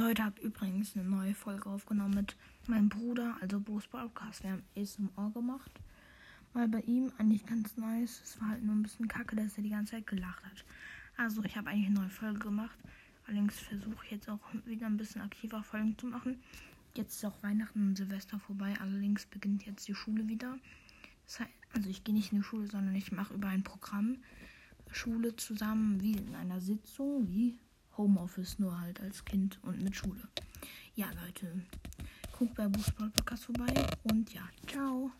Heute habe übrigens eine neue Folge aufgenommen mit meinem Bruder, also Bo's Podcast. Wir haben es im Ohr gemacht. Weil bei ihm eigentlich ganz nice. Es war halt nur ein bisschen kacke, dass er die ganze Zeit gelacht hat. Also ich habe eigentlich eine neue Folge gemacht. Allerdings versuche ich jetzt auch wieder ein bisschen aktiver Folgen zu machen. Jetzt ist auch Weihnachten und Silvester vorbei. Allerdings beginnt jetzt die Schule wieder. Das heißt, also ich gehe nicht in die Schule, sondern ich mache über ein Programm Schule zusammen, wie in einer Sitzung, wie Homeoffice, nur halt als Kind und mit Schule. Ja, Leute, guckt bei Fußball Podcast vorbei und ja, ciao.